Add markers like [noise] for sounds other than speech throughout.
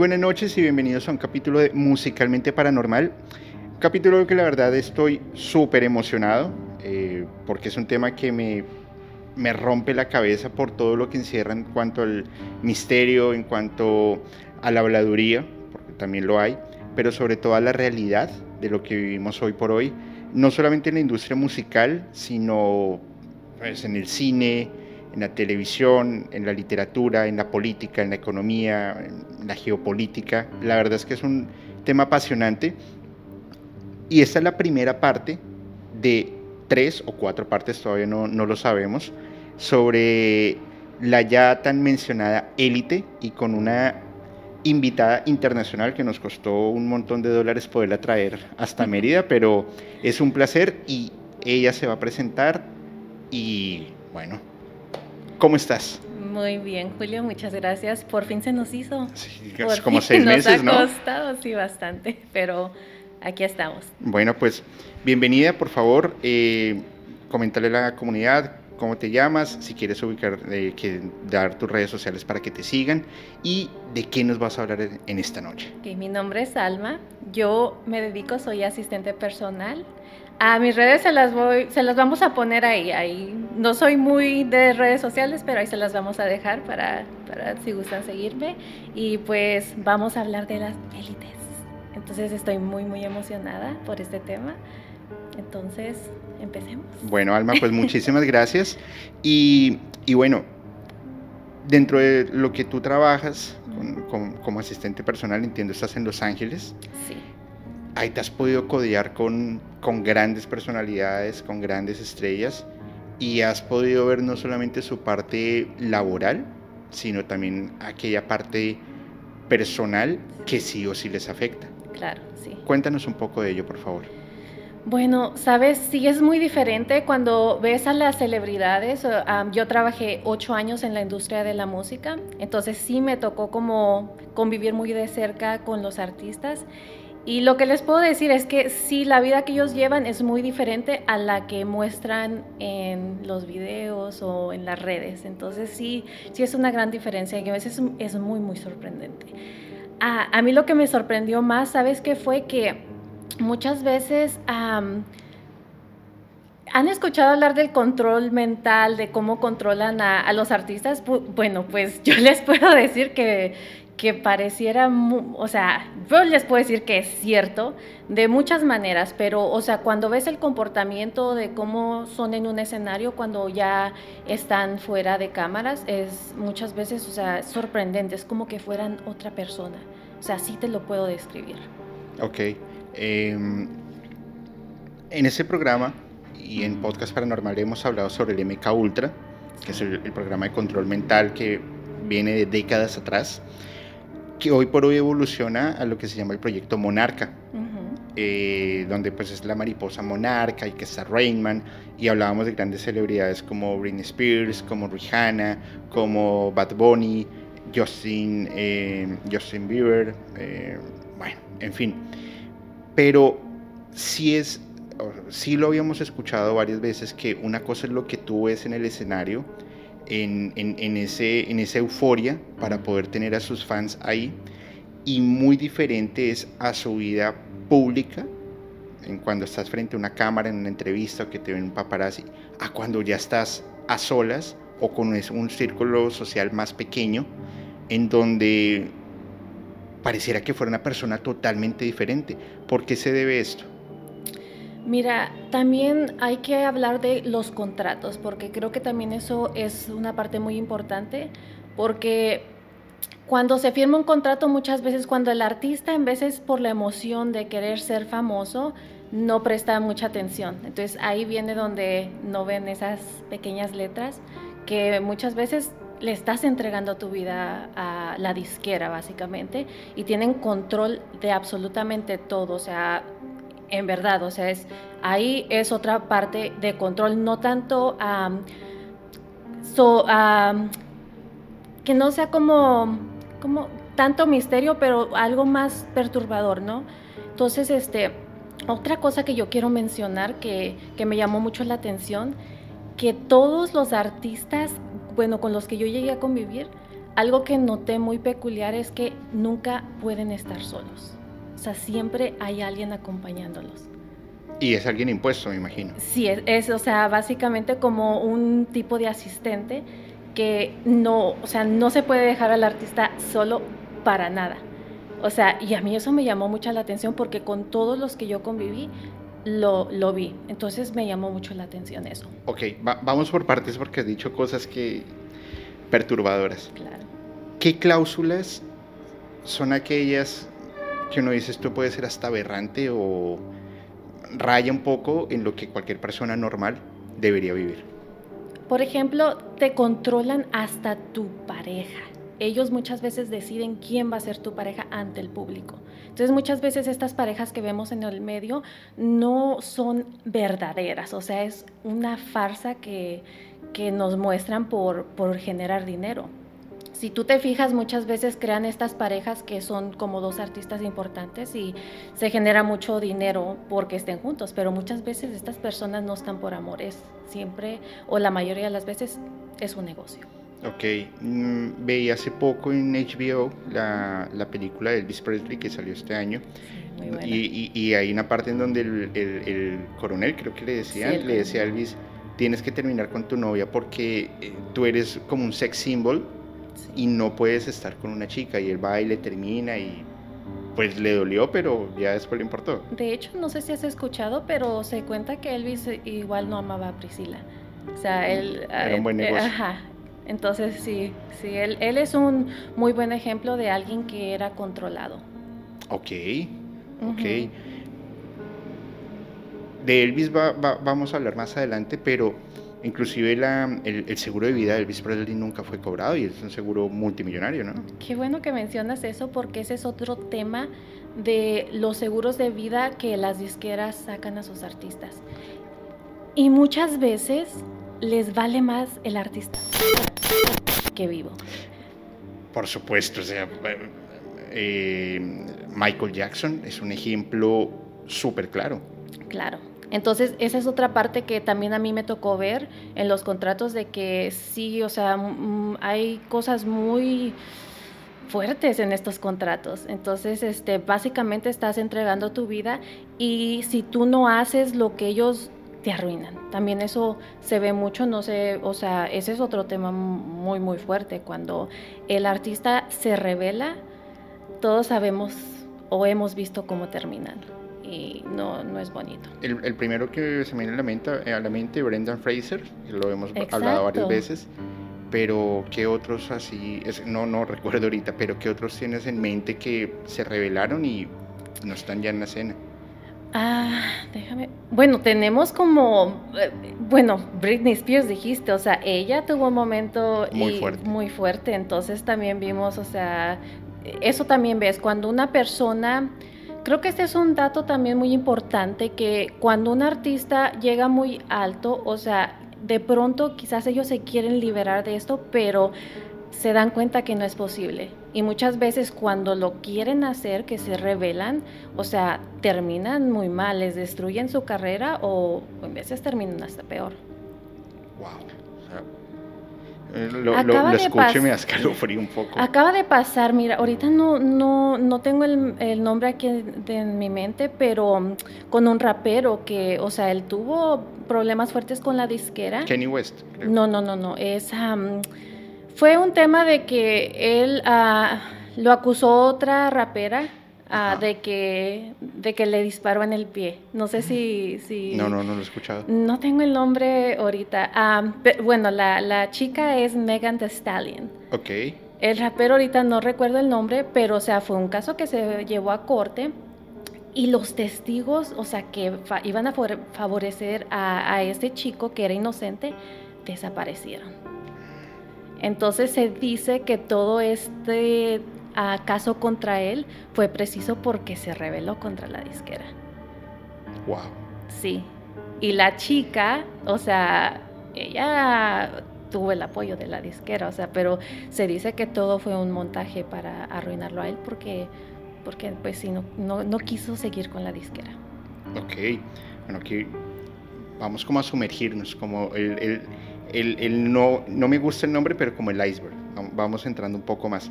Buenas noches y bienvenidos a un capítulo de Musicalmente Paranormal. Un capítulo que la verdad estoy súper emocionado eh, porque es un tema que me, me rompe la cabeza por todo lo que encierra en cuanto al misterio, en cuanto a la habladuría, porque también lo hay, pero sobre todo a la realidad de lo que vivimos hoy por hoy, no solamente en la industria musical, sino pues, en el cine, en la televisión, en la literatura, en la política, en la economía, en la geopolítica. La verdad es que es un tema apasionante. Y esta es la primera parte de tres o cuatro partes, todavía no, no lo sabemos, sobre la ya tan mencionada élite y con una invitada internacional que nos costó un montón de dólares poderla traer hasta Mérida, pero es un placer y ella se va a presentar y bueno, ¿Cómo estás? Muy bien, Julio, muchas gracias. Por fin se nos hizo. Sí, como seis meses, ¿no? Nos ha costado, sí, bastante, pero aquí estamos. Bueno, pues bienvenida, por favor. Eh, coméntale a la comunidad cómo te llamas, si quieres ubicar, eh, que, dar tus redes sociales para que te sigan y de qué nos vas a hablar en, esta noche. mi nombre es Alma, yo me dedico, soy asistente personal a mis redes se las voy, se las vamos a poner ahí, ahí. No soy muy de redes sociales, pero ahí se las vamos a dejar para, para si gustan seguirme. Y pues vamos a hablar de las élites. Entonces estoy muy, muy emocionada por este tema. Entonces, empecemos. Bueno, Alma, pues [laughs] muchísimas gracias. Y, y, bueno, dentro de lo que tú trabajas como asistente personal, entiendo, estás en Los Ángeles. Sí ahí te has podido codear con, con grandes personalidades, con grandes estrellas y has podido ver no solamente su parte laboral, sino también aquella parte personal que sí o sí les afecta. Claro, sí. Cuéntanos un poco de ello, por favor. Bueno, sabes, sí es muy diferente cuando ves a las celebridades. yo trabajé ocho años en la industria de la música, entonces sí me tocó como convivir muy de cerca con los artistas y lo que les puedo decir es que sí, la vida que ellos llevan es muy diferente a la que muestran en los videos o en las redes. Entonces sí, sí es una gran diferencia y a veces es muy, muy sorprendente. Ah, a mí lo que me sorprendió más, ¿sabes qué fue? Que muchas veces... ¿Han escuchado hablar del control mental, de cómo controlan a, a, los artistas? Bueno, pues [laughs] yo les puedo decir que que pareciera, o sea, yo les puedo decir que es cierto de muchas maneras, pero, o sea, cuando ves el comportamiento de cómo son en un escenario, cuando ya están fuera de cámaras, es muchas veces, o sea, sorprendente, es como que fueran otra persona. O sea, así te lo puedo describir. Ok. Em, en ese programa y en Podcast Paranormal hemos hablado sobre el MK Ultra, que es el programa de control mental que viene de décadas atrás que hoy por hoy evoluciona a lo que se llama el proyecto Monarca. eh, donde pues es la mariposa monarca y que está Rainman, y hablábamos de grandes celebridades como Britney Spears, como Rihanna, como Bad Bunny, Justin, eh, Justin Bieber, eh, bueno, en fin. Pero sí es, sí lo habíamos escuchado varias veces que una cosa es lo que tú ves en el escenario, en, en, ese, en esa euforia para poder tener a sus fans ahí, y muy diferente es a su vida pública, en cuando estás frente a una cámara en una entrevista o que te ven un paparazzi, a cuando ya estás a solas o con un círculo social más pequeño, en donde pareciera que fuera una persona totalmente diferente. ¿Por qué se debe esto? Mira, también hay que hablar de los contratos, porque creo que también eso es una parte muy importante, porque cuando se firma un contrato muchas veces, cuando el artista en veces por la emoción de querer ser famoso, no presta mucha atención. Entonces ahí viene donde no ven esas pequeñas letras que muchas veces le estás entregando tu vida a la disquera básicamente y tienen control de absolutamente todo, o sea, en verdad, o sea, es, ahí es otra parte de control, no tanto que no sea como como tanto misterio, pero algo más perturbador, ¿no? Entonces, este, otra cosa que yo quiero mencionar que, que me llamó mucho la atención, que todos los artistas, bueno, con los que yo llegué a convivir, algo que noté muy peculiar es que nunca pueden estar solos. O sea, siempre hay alguien acompañándolos. Y es alguien impuesto, me imagino. Sí, es, es, o sea, básicamente como un tipo de asistente que no, o sea, no se puede dejar al artista solo para nada. O sea, y a mí eso me llamó mucho la atención porque con todos los que yo conviví, lo, lo vi. Entonces me llamó mucho la atención eso. Ok, vamos por partes porque has dicho cosas que perturbadoras. Claro. ¿Qué cláusulas son aquellas que uno dice esto puede ser hasta aberrante o raya un poco en lo que cualquier persona normal debería vivir? Por ejemplo, te controlan hasta tu pareja. Ellos muchas veces deciden quién va a ser tu pareja ante el público. Entonces muchas veces estas parejas que vemos en el medio no son verdaderas, o sea, es una farsa que, que nos muestran por, por generar dinero si tú te fijas, muchas veces crean estas parejas que son como dos artistas importantes y se genera mucho dinero porque estén juntos, pero muchas veces estas personas no están por amor, es siempre o la mayoría de las veces es un negocio. Ok, mm, veía hace poco en HBO la, la, película de Elvis Presley que salió este año. Y, y, hay una parte en donde el, el, coronel, creo que le decía, le decía a Elvis, tienes que terminar con tu novia porque eh, tú eres como un sex symbol y no puedes estar con una chica y él va y le termina y pues le dolió, pero ya después le importó. De hecho, no sé si has escuchado, pero se cuenta que Elvis igual no amaba a Priscila. O sea, él... Era un buen eh, negocio. Ajá. Entonces, sí, sí, él, él es un muy buen ejemplo de alguien que era controlado. Ok, ok. De Elvis vamos a hablar más adelante, pero Inclusive el, seguro de vida de Elvis Presley nunca fue cobrado y es un seguro multimillonario, ¿no? Qué bueno que mencionas eso porque ese es otro tema de los seguros de vida que las disqueras sacan a sus artistas. Y muchas veces les vale más el artista que vivo. Por supuesto, o sea, eh, Michael Jackson es un ejemplo súper claro. Claro. Entonces, esa es otra parte que también a mí me tocó ver en los contratos de que sí, o sea, hay cosas muy fuertes en estos contratos. Entonces, este, básicamente estás entregando tu vida y si tú no haces lo que ellos te arruinan. También eso se ve mucho, no sé, o sea, ese es otro tema muy, muy fuerte. Cuando el artista se revela, todos sabemos o hemos visto cómo terminan y no, no es bonito. El, primero que se me viene a la mente, eh, a la mente Brendan Fraser, que lo hemos hablado varias veces, pero ¿qué otros así? no, no recuerdo ahorita, pero ¿qué otros tienes en mente que se revelaron y no están ya en la escena? Ah, déjame. Bueno, tenemos como. Eh, bueno, Britney Spears dijiste, o sea, ella tuvo un momento muy fuerte. Muy fuerte, entonces también vimos, o sea, eso también ves, cuando una persona Creo que este es un dato también muy importante que cuando un artista llega muy alto, o sea, de pronto quizás ellos se quieren liberar de esto, pero se dan cuenta que no es posible. Y muchas veces cuando lo quieren hacer, que se rebelan, o sea, terminan muy mal, les destruyen su carrera o en veces terminan hasta peor. Wow. Eh, lo, escucho y me escalofrío un poco. Acaba de pasar, mira, ahorita no, no, no tengo el, el nombre aquí en, mi mente, pero um, con un rapero que, o sea, él tuvo problemas fuertes con la disquera. Kenny West. No, no, no, no, es... Um, fue un tema de que él uh, lo acusó otra rapera Ah, de, que, de que le disparó en el pie. No sé si... si no, no, no lo he escuchado. No tengo el nombre ahorita. Ah, bueno, la, la, chica es Megan Thee Stallion. Ok. El rapero ahorita no recuerdo el nombre, pero o sea, fue un caso que se llevó a corte y los testigos, o sea, que iban a favorecer a, a este chico que era inocente, desaparecieron. Entonces se dice que todo este caso contra él fue preciso porque se rebeló contra la disquera. Wow. Sí. Y la chica, o sea, ella tuvo el apoyo de la disquera, o sea, pero se dice que todo fue un montaje para arruinarlo a él porque, porque pues sí, no, no, quiso seguir con la disquera. Ok, bueno, aquí vamos como a sumergirnos, como el, el, el, no, no me gusta el nombre, pero como el iceberg, vamos entrando un poco más.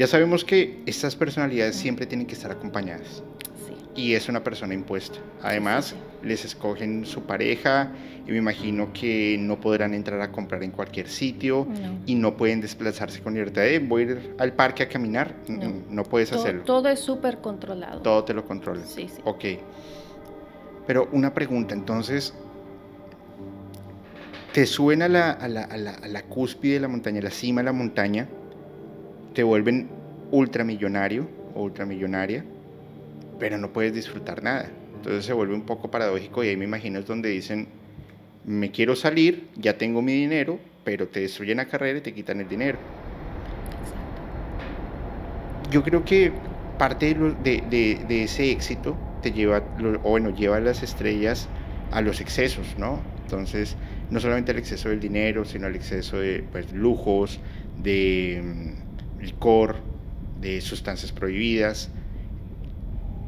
Ya sabemos que estas personalidades siempre tienen que estar acompañadas. Y es una persona impuesta. Además, les escogen su pareja y me imagino que no podrán entrar a comprar en cualquier sitio y no pueden desplazarse con libertad. De, voy a ir al parque a caminar. No, puedes hacerlo. Todo es súper controlado. Todo te lo controlan. Sí, sí. Ok. Pero una pregunta, entonces, te suben a la, a la, a la, a la cúspide de la montaña, a la cima de la montaña, te vuelven ultramillonario o ultramillonaria, pero no puedes disfrutar nada. Entonces se vuelve un poco paradójico y ahí me imagino es donde dicen, me quiero salir, ya tengo mi dinero, pero te destruyen la carrera y te quitan el dinero. Yo creo que parte de, ese éxito te lleva, o bueno, lleva a las estrellas a los excesos, ¿no? Entonces, no solamente el exceso del dinero, sino el exceso de pues, lujos, de licor, de sustancias prohibidas,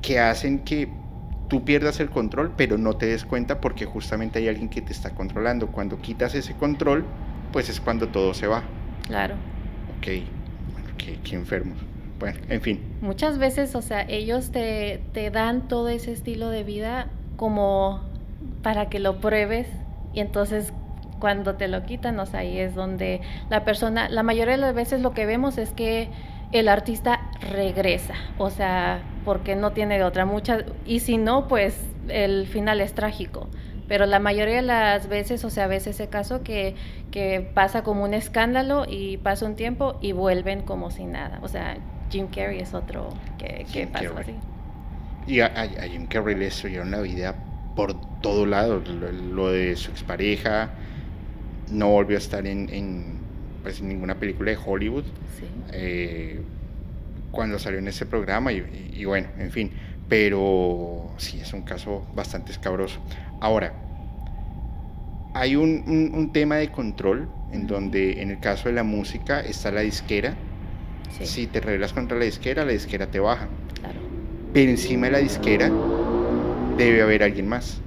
que hacen que tú pierdas el control, pero no te des cuenta porque justamente hay alguien que te está controlando. Cuando quitas ese control, pues es cuando todo se va. Claro. Ok, bueno, qué, qué enfermos. Bueno, en fin. Muchas veces, o sea, ellos te, te dan todo ese estilo de vida como para que lo pruebes y entonces cuando te lo quitan, o sea, ahí es donde la persona, la mayoría de las veces lo que vemos es que el artista regresa, o sea, porque no tiene de otra mucha, y si no, pues el final es trágico. Pero la mayoría de las veces, o sea, ves ese caso que, que pasa como un escándalo y pasa un tiempo y vuelven como si nada. O sea, Jim Carrey es otro que, que pasa así. Y a, Jim Carrey le destruyeron la vida por todo lado, lo de su expareja, no volvió a estar en, pues, ninguna película de Hollywood eh, cuando salió en ese programa y, bueno, en fin, pero sí, es un caso bastante escabroso. Ahora, hay un, tema de control en donde en el caso de la música está la disquera. Si te rebelas contra la disquera, la disquera te baja. Pero encima de la disquera debe haber alguien más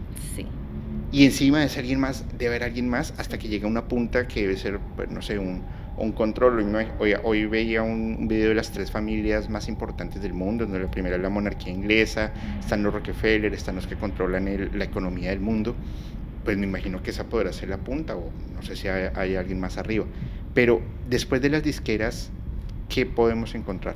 y encima de ser alguien más, debe haber alguien más hasta que llegue a una punta que debe ser, pues, no sé, un, un control. Hoy, hoy veía un, video de las tres familias más importantes del mundo, donde la primera es la monarquía inglesa, están los Rockefeller, están los que controlan la economía del mundo. Pues me imagino que esa podrá ser la punta, o no sé si hay, hay alguien más arriba. Pero después de las disqueras, ¿qué podemos encontrar?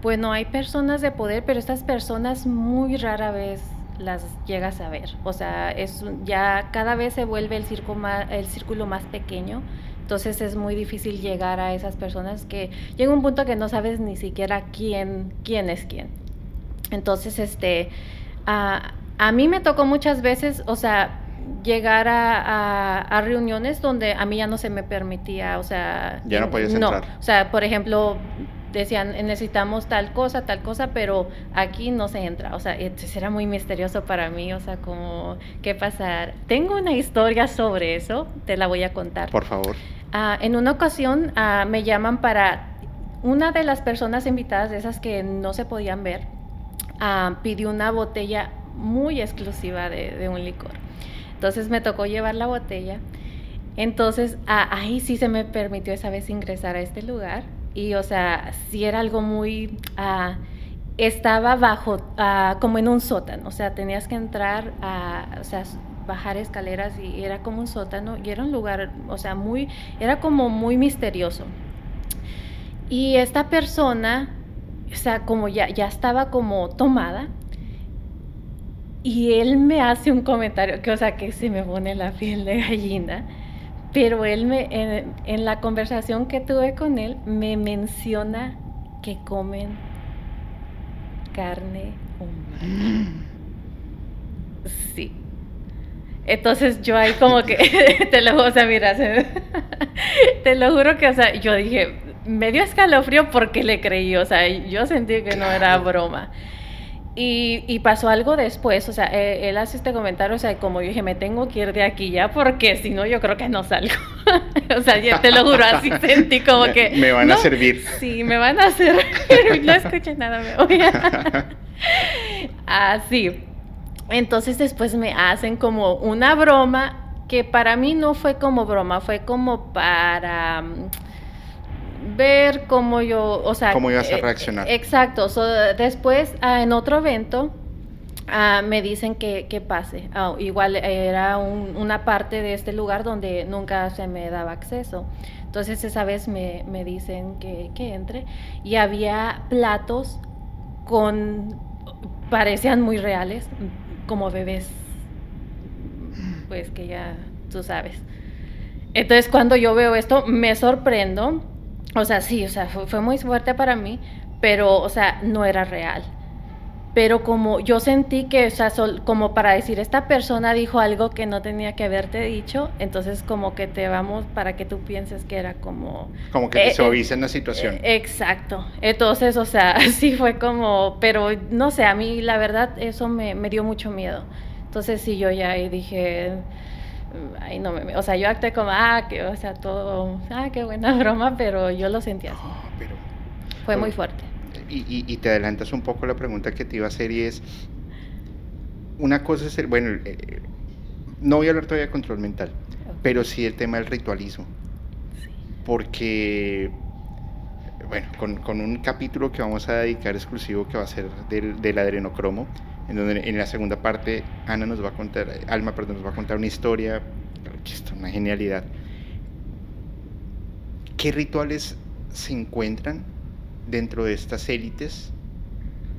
Bueno, hay personas de poder, pero estas personas muy rara vez las llegas a ver. O sea, es ya cada vez se vuelve el, más, el círculo más pequeño. Entonces es muy difícil llegar a esas personas que llega un punto que no sabes ni siquiera quién, quién es quién. Entonces, este, a, a mí me tocó muchas veces, o sea, llegar a, a, reuniones donde a mí ya no se me permitía, o sea... Ya no podías entrar. o sea, por ejemplo, decían, necesitamos tal cosa, tal cosa, pero aquí no se entra. O sea, era muy misterioso para mí, o sea, como, ¿qué pasar? Tengo una historia sobre eso, te la voy a contar. Por favor. Ah, en una ocasión ah, me llaman para una de las personas invitadas, de esas que no se podían ver, ah, pidió una botella muy exclusiva de, un licor. Entonces me tocó llevar la botella. Entonces ahí sí se me permitió esa vez ingresar a este lugar. Y o sea, sí era algo muy... estaba bajo, como en un sótano. O sea, tenías que entrar, a, o sea, bajar escaleras y era como un sótano. Y era un lugar, o sea, muy... Era como muy misterioso. Y esta persona, o sea, como ya, ya estaba como tomada, y él me hace un comentario que, o sea, que se me pone la piel de gallina, pero él me, en, la conversación que tuve con él, me menciona que comen carne humana. [gasps] Sí. Entonces yo ahí como que, [laughs] te lo, o sea, mira, [laughs] te lo juro que, o sea, yo dije, me dio escalofrío porque le creí, o sea, yo sentí que no era broma. Y, pasó algo después, o sea, eh, él, hace este comentario, o sea, como yo dije, me tengo que ir de aquí ya porque si no yo creo que no salgo. [laughs] o sea, yo te lo juro, así [laughs] sentí como que... Me van a servir. Sí, me van a servir. [laughs] no escuché nada, me voy a... así. Entonces después me hacen como una broma que para mí no fue como broma, fue como para ver cómo yo, o sea... Cómo ibas a eh, reaccionar. exacto. después, ah, en otro evento, ah, me dicen que, pase. Ah, igual era una parte de este lugar donde nunca se me daba acceso. Entonces esa vez me, dicen que, que, entre y había platos con, parecían muy reales, como bebés, pues que ya tú sabes. Entonces cuando yo veo esto me sorprendo o sea, sí, o sea, fue, muy fuerte para mí, pero, o sea, no era real. Pero como yo sentí que, o sea, como para decir, esta persona dijo algo que no tenía que haberte dicho, entonces como que te vamos para que tú pienses que era como... Como que te eh, en la situación. Eh, exacto. Entonces, o sea, [laughs] sí fue como, pero no sé, a mí la verdad eso me, me dio mucho miedo. Entonces sí, yo ya dije, ay, no me, o sea, yo acté como, ah, que, o sea, todo, ah, qué buena [laughs] broma, pero yo lo sentí así. pero, Fue muy fuerte. Y, y, te adelantas un poco la pregunta que te iba a hacer y es, una cosa es el, bueno, eh, no voy a hablar todavía de control mental, pero sí el tema del ritualismo. Sí. Porque, bueno, con, con, un capítulo que vamos a dedicar exclusivo que va a ser del, del adrenocromo, en donde en la segunda parte Ana nos va a contar, Alma, perdón, nos va a contar una historia, que es una genialidad. ¿Qué rituales se encuentran dentro de estas élites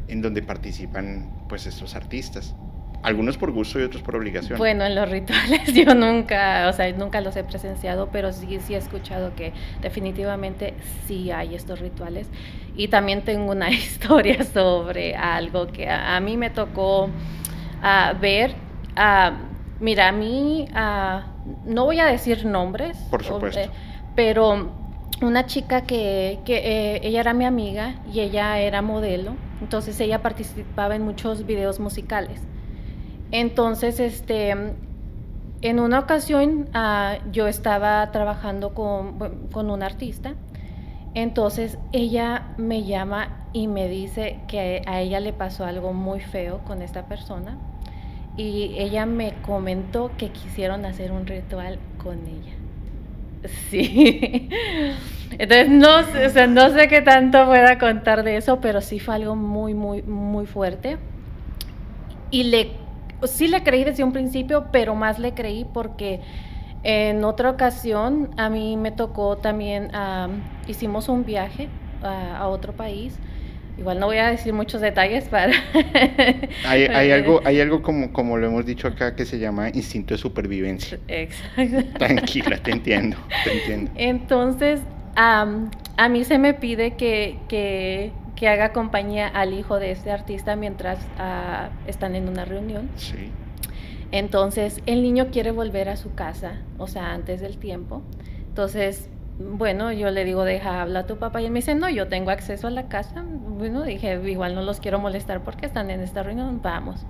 en donde participan pues estos artistas? Algunos por gusto y otros por obligación. Bueno, en los rituales [laughs] yo nunca, o sea, nunca los he presenciado, pero sí, sí he escuchado que definitivamente sí hay estos rituales. Y también tengo una [laughs] historia sobre algo que a, mí me tocó ah, ver. Uh, mira, a mí, ah, no voy a decir nombres. Por supuesto. pero una chica que, que eh, ella era mi amiga y ella era modelo, entonces ella participaba en muchos videos musicales. Entonces, este, en una ocasión ah, yo estaba trabajando con, con un artista, entonces ella me llama y me dice que a ella le pasó algo muy feo con esta persona y ella me comentó que quisieron hacer un ritual con ella. Sí. [laughs] Entonces no, o sea, no sé qué tanto pueda contar de eso, pero sí fue algo muy, muy, muy fuerte. Y le sí le creí desde un principio, pero más le creí porque en otra ocasión a mí me tocó también, hicimos un viaje a, otro país. Igual no voy a decir muchos detalles para... [laughs] hay, hay, algo, [laughs] hay algo como, como lo hemos dicho acá que se llama instinto de supervivencia. Exacto. [laughs] Tranquila, te entiendo, te entiendo. Entonces, a mí se me pide que, que que haga compañía al hijo de este artista mientras ah, están en una reunión. Sí. Entonces, el niño quiere volver a su casa, o sea, antes del tiempo. Entonces, bueno, yo le digo, deja, habla a tu papá. Y él me dice, no, yo tengo acceso a la casa. Bueno, dije, igual no los quiero molestar porque están en esta reunión, vamos.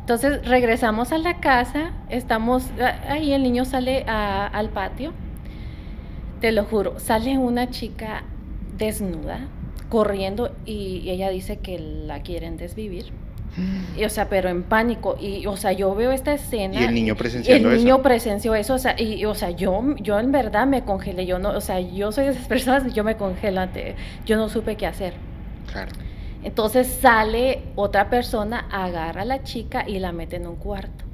Entonces regresamos a la casa, estamos, ahí el niño sale al patio, te lo juro, sale una chica desnuda, corriendo y ella dice que la quieren desvivir y, o sea, pero en pánico. Y, o sea, yo veo esta escena. Y el niño presenció El niño presenció eso. O sea, y, o sea, yo, yo en verdad me congelé. Yo no, o sea, yo soy de esas [laughs] personas, yo me congelo ante. Yo no supe qué hacer. Claro. Entonces sale otra persona, agarra a la chica y la mete en un cuarto.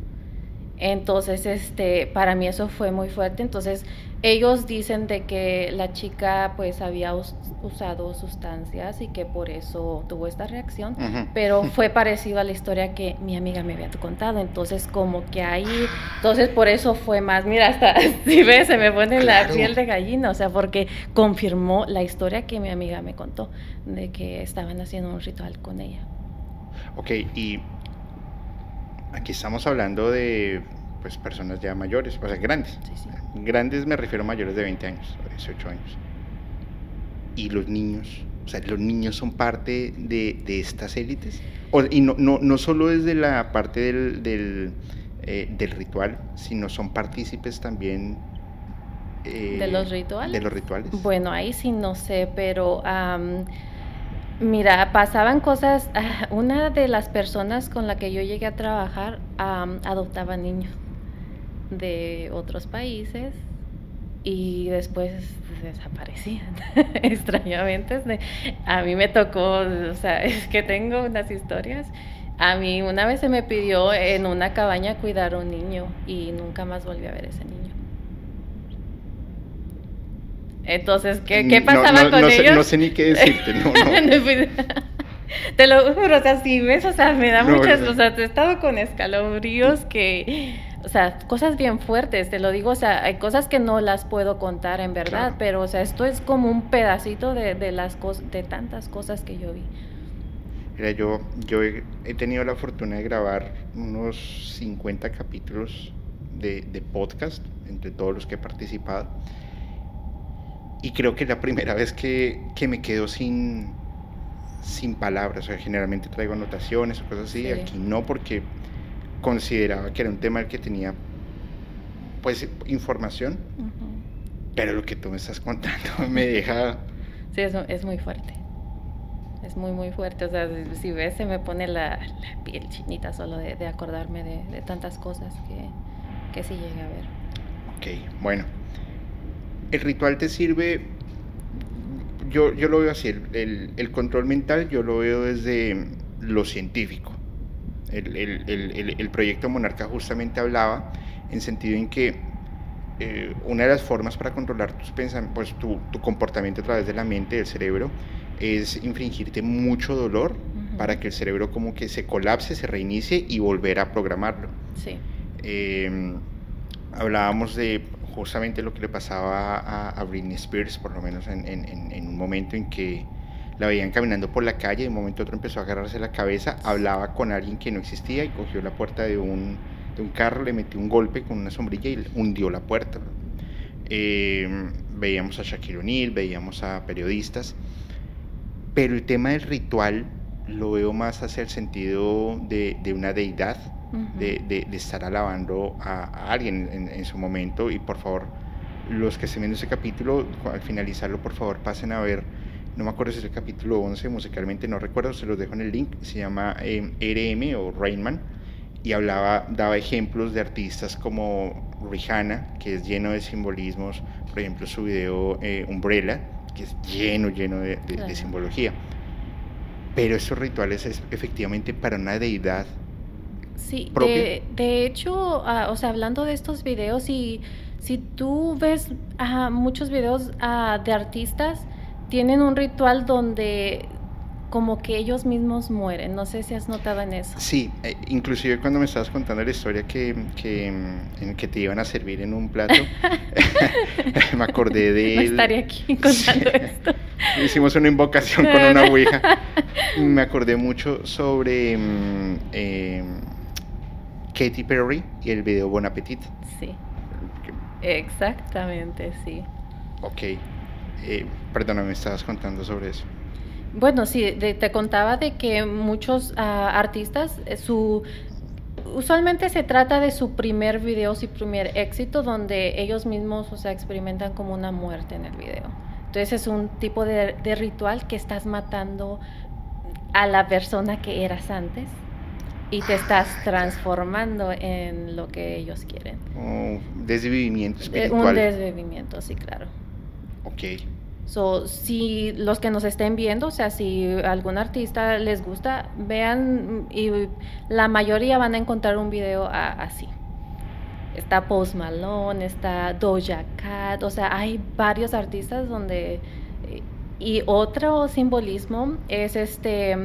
Entonces, este, para mí eso fue muy fuerte. Entonces, ellos dicen de que la chica pues había usado sustancias y que por eso tuvo esta reacción, pero [laughs] fue parecido a la historia que mi amiga me había contado, entonces como que ahí, entonces por eso fue más, mira, hasta [laughs] si ves, se me pone la piel de gallina, o sea, porque confirmó la historia que mi amiga me contó, de que estaban haciendo un ritual con ella. Ok, y aquí estamos hablando de pues personas ya mayores, o sea, grandes. Grandes me refiero a mayores de 20 años, o 18 años. Y los niños, o sea, los niños son parte de, de estas élites. y no, no, no, solo desde la parte del, del, eh, del ritual, sino son partícipes también eh, de los rituales. De los rituales. Bueno, ahí sí no sé, pero mira, pasaban cosas. Ah, una de las personas con la que yo llegué a trabajar adoptaba niños de otros países y después desaparecían [laughs] extrañamente. A mí me tocó, o sea, [laughs] es que tengo unas historias. A mí una vez se me pidió en una cabaña cuidar a un niño y nunca más volví a ver ese niño. Entonces, ¿qué, qué pasaba con ellos? no sé ni qué decirte, no, [laughs] Te lo juro, o sea, si ves, o sea, me da muchas, o sea, he estado con escalofríos que o sea, cosas bien fuertes, te lo digo, o sea, hay cosas que no las puedo contar en verdad, pero, o sea, esto es como un pedacito de, de las cosas, de tantas cosas que yo vi. Mira, yo, yo he, tenido la fortuna de grabar unos 50 capítulos de, de podcast, entre todos los que he participado, y creo que es la primera vez que, que me quedo sin, sin palabras, o sea, generalmente traigo anotaciones o cosas así, aquí no, porque consideraba que era un tema el que tenía pues información, pero lo que tú me estás contando [laughs] me deja... Sí, es, es muy fuerte. Es muy, muy fuerte. O sea, si ves, se me pone la, piel chinita solo de, de acordarme de, de, tantas cosas que, que sí llegué a ver. Ok, bueno. El ritual te sirve, yo, yo lo veo así, el, el control mental yo lo veo desde lo científico el, proyecto Monarca justamente hablaba en sentido en que eh, una de las formas para controlar tus pues, tu, comportamiento a través de la mente, del cerebro, es infringirte mucho dolor para que el cerebro como que se colapse, se reinicie y volver a programarlo. Sí. Em, hablábamos de justamente lo que le pasaba a, Britney Spears, por lo menos en un momento en que la veían caminando por la calle, de un momento a otro empezó a agarrarse la cabeza, hablaba con alguien que no existía y cogió la puerta de un, de un carro, le metió un golpe con una sombrilla y hundió la puerta. Eh, veíamos a Shaquille O'Neal, veíamos a periodistas, pero el tema del ritual lo veo más hacia el sentido de, de una deidad, de, de, estar alabando a, alguien en, en, su momento. Y por favor, los que estén viendo ese capítulo, al finalizarlo, por favor, pasen a ver no me acuerdo si es el capítulo 11, musicalmente no recuerdo, se los dejo en el link, se llama eh, RM o Rainman, y hablaba, daba ejemplos de artistas como Rihanna, que es lleno de simbolismos, por ejemplo su video eh, Umbrella, que es lleno, lleno de, simbología. Pero estos rituales es efectivamente para una deidad. Sí, de, de, hecho, ah, o sea, hablando de estos videos, y si tú ves uh, muchos videos ah, de artistas, tienen un ritual donde como que ellos mismos mueren. No sé si has notado en eso. Sí, eh, inclusive cuando me estabas contando la historia que, que, en que te iban a servir en un plato, [laughs] [laughs] me acordé de... No estaría aquí [laughs] contando esto. Hicimos una invocación con una ouija. me acordé mucho sobre mm, em, Katy Perry y el video Bon Appetit. Sí. Exactamente, sí. Ok. Eh, perdona, me estabas contando sobre eso. Bueno, sí, te contaba de que muchos ah, artistas, eh, su usualmente se trata de su primer video, su primer éxito, donde ellos mismos, o sea, experimentan como una muerte en el video. Entonces es un tipo de, ritual que estás matando a la persona que eras antes y te estás transformando en lo que ellos quieren. Un desvivimiento eh, espiritual. Un desvivimiento, sí, claro. Ok. So, si los que nos estén viendo, o sea, si algún artista les gusta, vean y la mayoría van a encontrar un video así. Está Post Malone, está Doja Cat, o sea, hay varios artistas donde... Y otro simbolismo es este,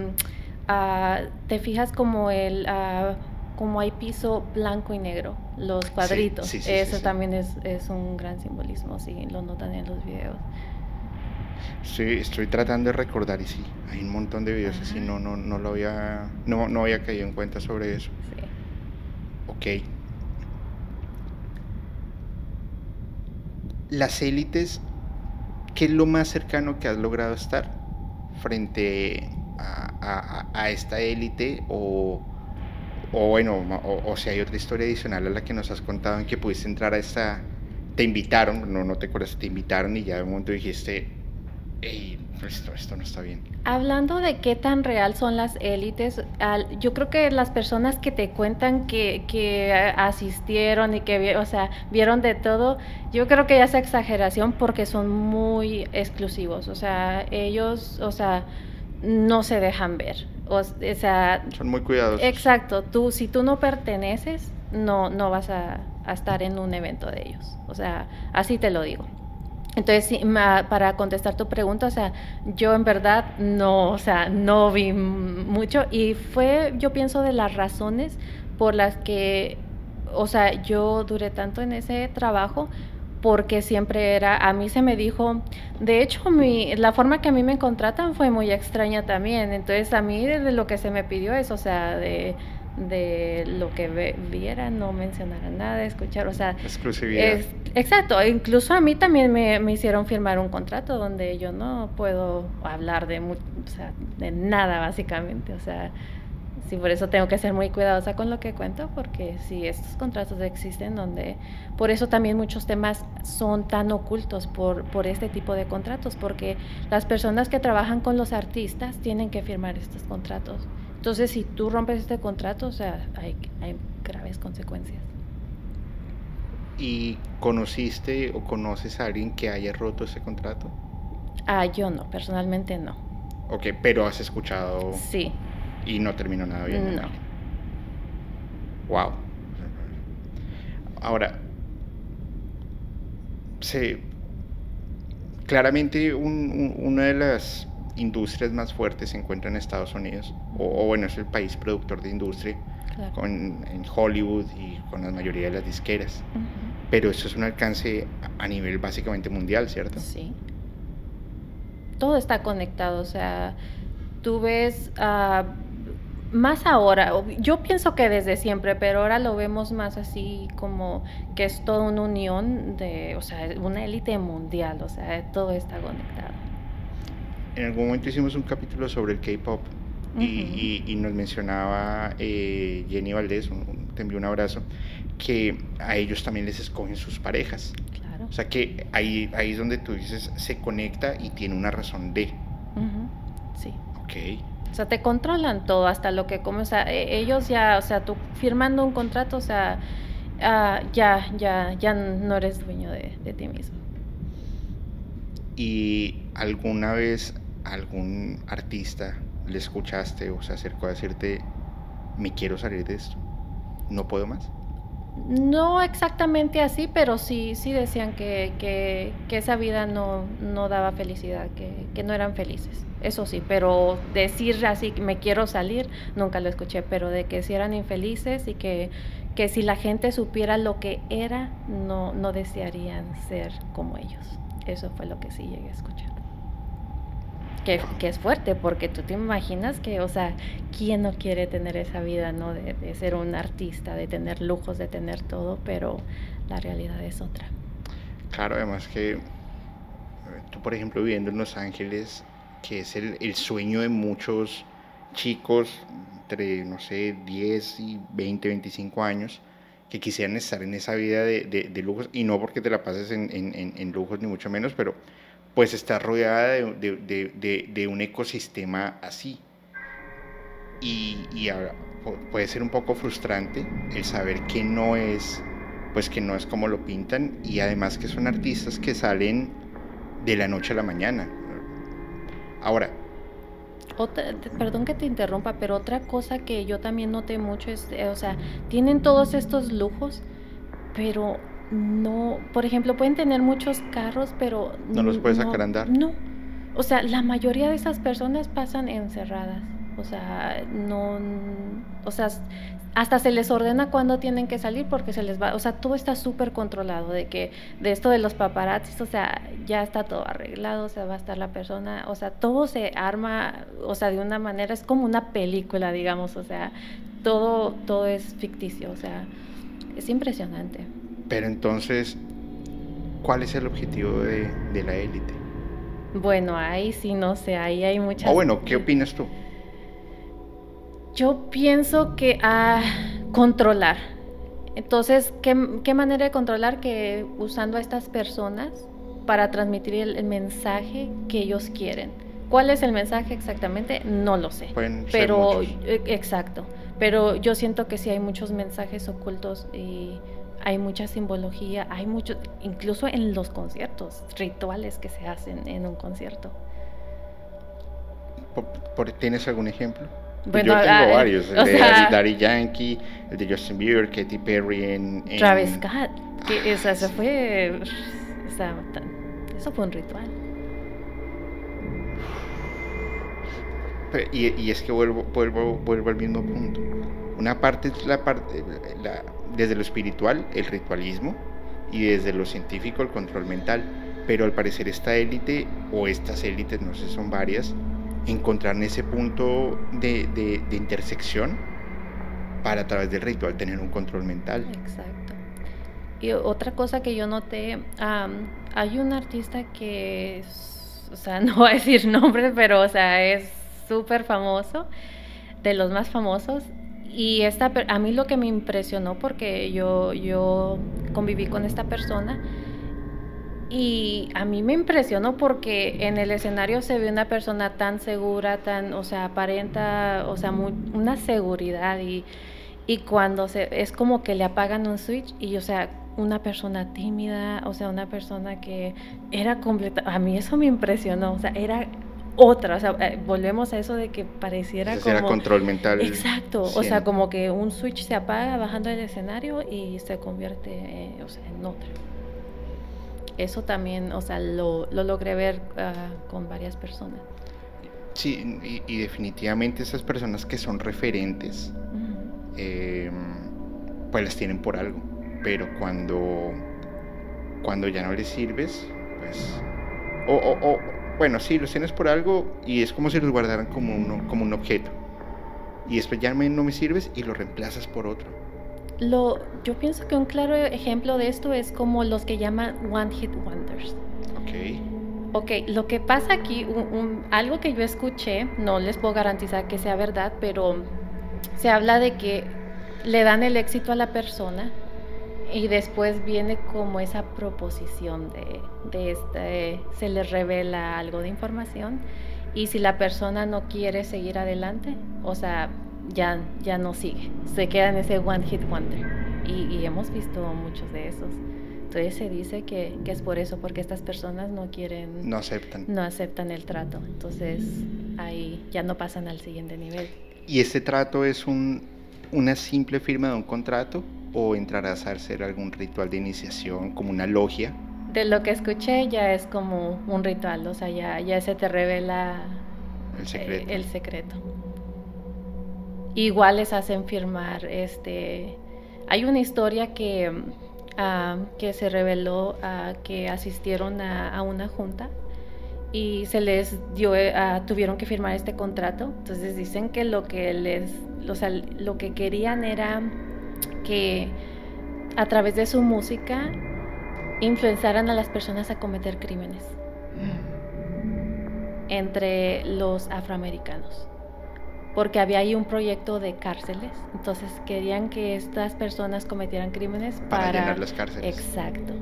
ah, te fijas como el... Uh, como hay piso blanco y negro, los cuadritos. Eso también es, es, un gran simbolismo, si lo notan en los videos. Sí, estoy tratando de recordar y sí, hay un montón de videos así, no, no, no lo había, no, no había caído en cuenta sobre eso. Sí. Ok. Las élites, ¿qué es lo más cercano que has logrado estar frente a, esta élite o, o bueno, o, si hay otra historia adicional a la que nos has contado en que pudiste entrar a esta, te invitaron, no, no te acuerdas, te invitaron y ya de un momento dijiste, esto, esto no está bien. Hablando de qué tan real son las élites, yo creo que las personas que te cuentan que, que asistieron y que o sea, vieron de todo, yo creo que ya es exageración porque son muy exclusivos. O sea, ellos, o sea, no se dejan ver. O, sea, son muy cuidadosos. Exacto. Tú, si tú no perteneces, no, no vas a, a estar en un evento de ellos. O sea, así te lo digo. Entonces, para contestar tu pregunta, o sea, yo en verdad no, o sea, no vi mucho y fue, yo pienso, de las razones por las que, o sea, yo duré tanto en ese trabajo porque siempre era, a mí se me dijo, de hecho, mi, la forma que a mí me contratan fue muy extraña también, entonces a mí de lo que se me pidió es, o sea, de de lo que viera, no mencionara nada, escuchar, o sea... Exclusividad. exacto, incluso a mí también me, me, hicieron firmar un contrato donde yo no puedo hablar de, o sea, de nada básicamente, o sea, sí, por eso tengo que ser muy cuidadosa con lo que cuento, porque si estos contratos existen donde, por eso también muchos temas son tan ocultos por, por este tipo de contratos, porque las personas que trabajan con los artistas tienen que firmar estos contratos. Entonces, si tú rompes este contrato, o sea, hay, hay graves consecuencias. ¿Y conociste o conoces a alguien que haya roto ese contrato? Ah, yo no, personalmente no. Ok, pero has escuchado. Sí. Y no terminó nada bien. No. Wow. Ahora, se, claramente una de las industrias más fuertes se encuentran en Estados Unidos, o, bueno, es el país productor de industria, con, en Hollywood y con la mayoría de las disqueras. Pero eso es un alcance a nivel básicamente mundial, ¿cierto? Sí. Todo está conectado, o sea, tú ves... Uh, más ahora, yo pienso que desde siempre, pero ahora lo vemos más así como que es toda una unión de, o sea, una élite mundial, o sea, todo está conectado en algún momento hicimos un capítulo sobre el K-pop y, nos mencionaba eh, Jenny Valdés, te envío un abrazo, que a ellos también les escogen sus parejas. Claro. O sea que ahí, ahí es donde tú dices, se conecta y tiene una razón de. Sí. Ok. O sea, te controlan todo, hasta lo que comes. O sea, e, ellos ya, o sea, tú firmando un contrato, o sea, ah, ya, ya, ya no eres dueño de, de ti mismo. ¿Y alguna vez algún artista le escuchaste o se acercó a decirte, me quiero salir de esto, no puedo más? No exactamente así, pero sí, sí decían que, que, esa vida no, no daba felicidad, que, que, no eran felices. Eso sí, pero decir así, me quiero salir, nunca lo escuché, pero de que si eran infelices y que, que si la gente supiera lo que era, no, no desearían ser como ellos. Eso fue lo que sí llegué a escuchar que, es fuerte, porque tú te imaginas que, o sea, ¿quién no quiere tener esa vida, no? De, ser un artista, de tener lujos, de tener todo, pero la realidad es otra. Claro, además que tú por ejemplo viviendo en Los Ángeles, que es el, sueño de muchos chicos entre, no sé, 10 y 20, 25 años, que quisieran estar en esa vida de, de, lujos, y no porque te la pases en, en, en, lujos ni mucho menos, pero pues estar rodeada de, de un ecosistema así. Y, y puede ser un poco frustrante el saber que no es pues que no es como lo pintan y además que son artistas que salen de la noche a la mañana. Ahora, perdón que te interrumpa, pero otra cosa que yo también noté mucho es, eh, o sea, tienen todos estos lujos, pero no, por ejemplo, pueden tener muchos carros, pero no los puedes sacar a andar. No, o sea, la mayoría de esas personas pasan encerradas. O sea, no, o sea, hasta se les ordena cuándo tienen que salir porque se les va, o sea, todo está súper controlado de que de esto de los paparazzis, o sea, ya está todo arreglado, o sea, va a estar la persona, o sea, todo se arma, o sea, de una manera es como una película, digamos, o sea, todo todo es ficticio, o sea, es impresionante. Pero entonces, ¿cuál es el objetivo de, de la élite? Bueno, ahí sí no sé, ahí hay muchas. O bueno, ¿qué opinas tú? Yo pienso que a controlar. Entonces, ¿qué, manera de controlar que usando a estas personas para transmitir el, mensaje que ellos quieren? ¿Cuál es el mensaje exactamente? No lo sé. pero e, exacto. Pero yo siento que sí hay muchos mensajes ocultos y hay mucha simbología, hay mucho, incluso en los conciertos, rituales que se hacen en un concierto. ¿Tienes algún ejemplo? Bueno, yo tengo ah, varios, el de Daddy Yankee, el de Justin Bieber, Katy Perry en... Travis Scott, que esa, fue... eso fue un ritual. y, y, es que vuelvo, vuelvo, vuelvo al mismo punto. Una parte es la parte, la, desde lo espiritual, el ritualismo, y desde lo científico, el control mental. Pero al parecer esta élite, o estas élites, no sé, son varias, encontrar ese punto de, de, intersección para a través del ritual tener un control mental. Exacto. Y otra cosa que yo noté, hay un artista que, o sea, [laughs] no voy a decir nombre, pero, o sea, es súper famoso, de los más famosos. Y esta, a mí lo que me impresionó, porque yo, yo conviví con esta persona, y a mí me impresionó porque en el escenario se ve una persona tan segura, tan, o sea, aparenta, o sea, una seguridad y, y cuando se, es como que le apagan un switch y, o sea, una persona tímida, o sea, una persona que era completa, a mí eso me impresionó, o sea, era otra, o sea, eh, volvemos a eso de que pareciera como... Era control mental. Exacto, o sea, como que un switch se apaga bajando el escenario y se convierte, eh, o sea, en otra eso también, o sea, lo, lo logré ver ah, con varias personas. Sí, y, definitivamente esas personas que son referentes, em, pues las tienen por algo, pero cuando, cuando ya no les sirves, pues, o, o, bueno, sí, los tienes por algo y es como si los guardaran como, uno, como un objeto. Y después ya no me sirves y lo reemplazas por otro. Lo, yo pienso que un claro ejemplo de esto es como los que llaman One Hit Wonders. Ok. Ok, lo que pasa aquí, algo que yo escuché, no les puedo garantizar que sea verdad, pero se habla de que le dan el éxito a la persona y después viene como esa proposición de, de este, se les revela algo de información y si la persona no quiere seguir adelante, o sea, ya, ya no sigue, se queda en ese one hit wonder. Y, hemos visto muchos de esos. Entonces se dice que, que, es por eso, porque estas personas no quieren... No aceptan. No aceptan el trato. Entonces ahí ya no pasan al siguiente nivel. ¿Y este trato es un, una simple firma de un contrato o entrarás a hacer algún ritual de iniciación, como una logia? De lo que escuché ya es como un ritual, o sea, ya, ya se te revela el secreto. Eh, el secreto. Igual les hacen firmar, este, hay una historia que, ah, que se reveló a que asistieron a, una junta y se les dio, eh, tuvieron que firmar este contrato. Entonces dicen que lo que les, o sea, lo que querían era que a través de su música influenciaran a las personas a cometer crímenes. entre los afroamericanos porque había ahí un proyecto de cárceles, entonces querían que estas personas cometieran crímenes para, para, llenar las cárceles. Exacto.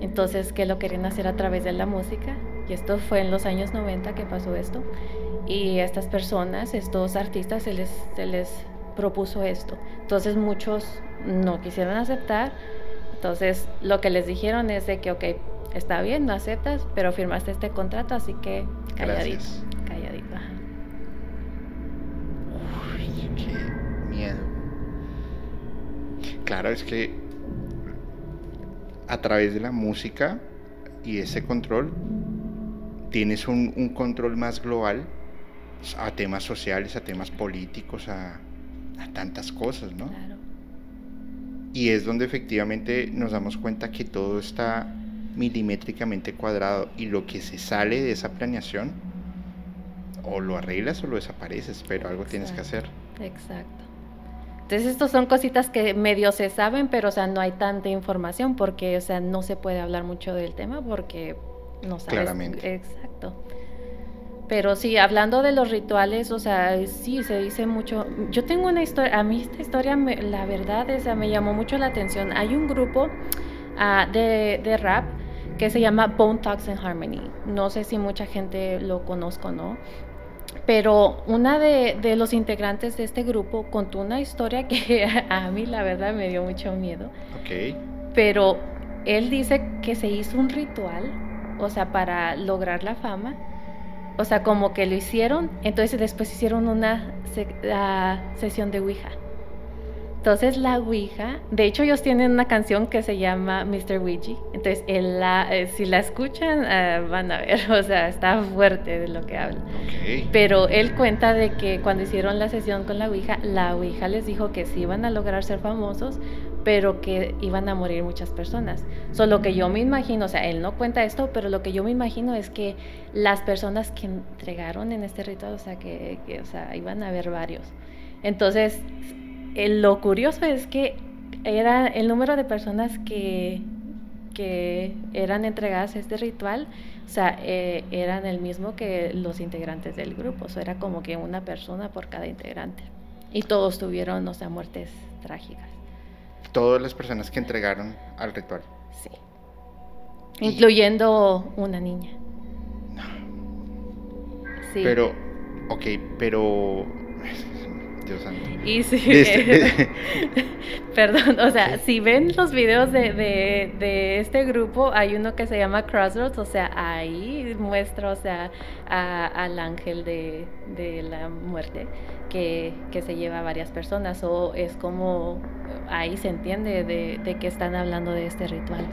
Entonces, que lo querían hacer a través de la música, y esto fue en los años 90 que pasó esto, y a estas personas, estos artistas, se les, se les propuso esto. Entonces, muchos no quisieron aceptar, entonces lo que les dijeron es de que, ok, está bien, no aceptas, pero firmaste este contrato, así que calladito, Gracias. Qué miedo. Claro, es que a través de la música y ese control tienes un, un control más global a temas sociales, a temas políticos, a, a tantas cosas, ¿no? Claro. Y es donde efectivamente nos damos cuenta que todo está milimétricamente cuadrado y lo que se sale de esa planeación o lo arreglas o lo desapareces, pero algo tienes que hacer. Exacto. Entonces, estos son cositas que medio se saben, pero, o sea, no hay tanta información porque, o sea, no se puede hablar mucho del tema porque no sabes. Claramente. Exacto. Pero sí, hablando de los rituales, o sea, sí, se dice mucho. Yo tengo una historia, a mí esta historia, me- la verdad, es, me llamó mucho la atención. Hay un grupo ah, de, de rap que se llama Bone Talks and Harmony. No sé si mucha gente lo conozco o no. Pero una de, de los integrantes de este grupo contó una historia que [laughs] a mí la verdad me dio mucho miedo. Ok. Pero él dice que se hizo un ritual, o sea, para lograr la fama. O sea, como que lo hicieron, entonces después hicieron una se- ah, sesión de Ouija. Entonces la Ouija, de hecho ellos tienen una canción que se llama Mr. Ouija. Entonces él la, eh, si la escuchan ah, van a ver, [laughs] o sea, está fuerte de lo que habla. Ok. Pero él cuenta de que cuando hicieron la sesión con la Ouija, la Ouija les dijo que sí iban a lograr ser famosos, pero que iban a morir muchas personas. Solo que yo me imagino, o sea, él no cuenta esto, pero lo que yo me imagino es que las personas que entregaron en este ritual, o sea, que, que, o sea, iban a haber varios. Entonces, eh, lo curioso es que era el número de personas que, que eran entregadas a este ritual, o sea, eh, eran el mismo que los integrantes del grupo, o sea, era como que una persona por cada integrante. Y todos tuvieron, o sea, muertes trágicas, Todas las personas que entregaron al ritual. sí. Y- Incluyendo una niña. Sí. Pero, ok, pero... Dios santo. Y Este- [laughs] perdón, o sea, si ven los videos de, de, de este grupo, hay uno que se llama Crossroads, o sea, ahí muestra, o sea, a- al ángel de, de la muerte que, que se lleva a varias personas, o es como, ahí se entiende de, de que están hablando de este ritual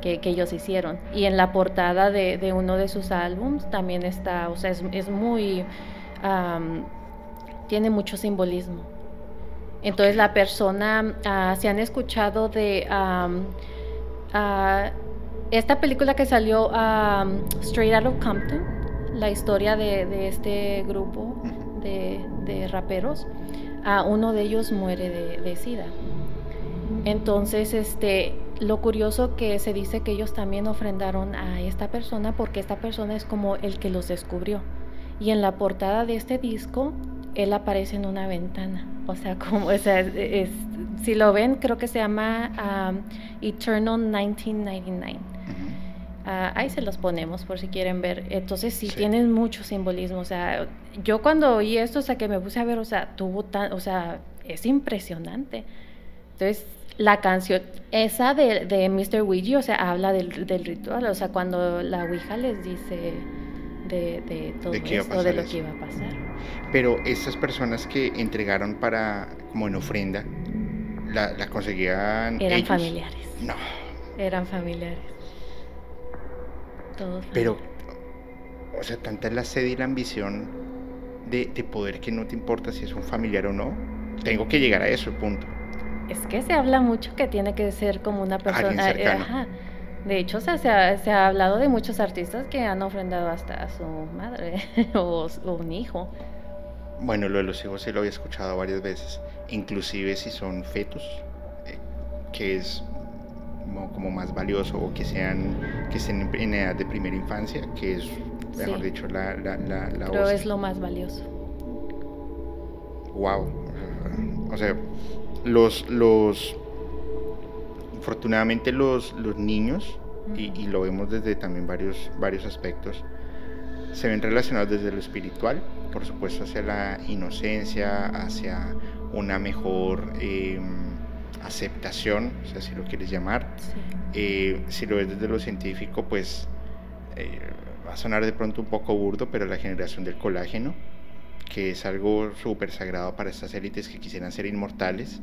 que, que ellos hicieron. Y en la portada de, de uno de sus álbums también está, o sea, es, es muy... tiene mucho simbolismo. Entonces la persona, ah, se han escuchado de ah, esta película que salió Straight Out of Compton, la historia de, de este grupo de, de raperos, ah, uno de ellos muere de, de sida. Entonces, este, lo curioso que se dice que ellos también ofrendaron a esta persona porque esta persona es como el que los descubrió. Y en la portada de este disco, él aparece en una ventana. O sea, [laughs] como, o sea, es- es- si lo ven, creo que se llama um, Eternal 1999. Ujú. Ah, ahí se los ponemos por si quieren ver. Entonces sí, Sí. tienen mucho simbolismo. O sea, yo cuando oí esto, o sea, que me puse a ver, o sea, tuvo tan, o sea, es impresionante. Entonces, la canción, esa de, de Mr. Ouija, o sea, habla del, del ritual. O sea, cuando la Ouija les dice de, de todo De esto, de lo eso. que iba a pasar. Pero estas personas que entregaron para, como en ofrenda, la, la conseguían Eran ellos? familiares. No, Eran familiares. Todos pero, o sea, tanta es la sed y la ambición de, de poder que no te importa si es un familiar o no. Tengo que llegar a eso, punto. Es que se habla mucho que tiene que ser como una persona. eh, ajá. De hecho, o sea, se, ha, se ha hablado de muchos artistas que han ofrendado hasta a su madre [laughs] o, o un hijo. Bueno, lo de los hijos sí lo había escuchado varias veces, inclusive si son fetos, eh, que es como, más valioso o que sean que estén en edad de primera infancia, que es, mejor dicho, la, la, la, Creo es lo más valioso. Wow. O sea, los, los, afortunadamente los, los niños, y, y, lo vemos desde también varios, varios aspectos, se ven relacionados desde lo espiritual, por supuesto hacia la inocencia, hacia una mejor em, aceptación, o sea, si lo quieres llamar. Eh, si lo ves desde lo científico, pues eh, va a sonar de pronto un poco burdo, pero la generación del colágeno, que es algo súper sagrado para estas élites que quisieran ser inmortales.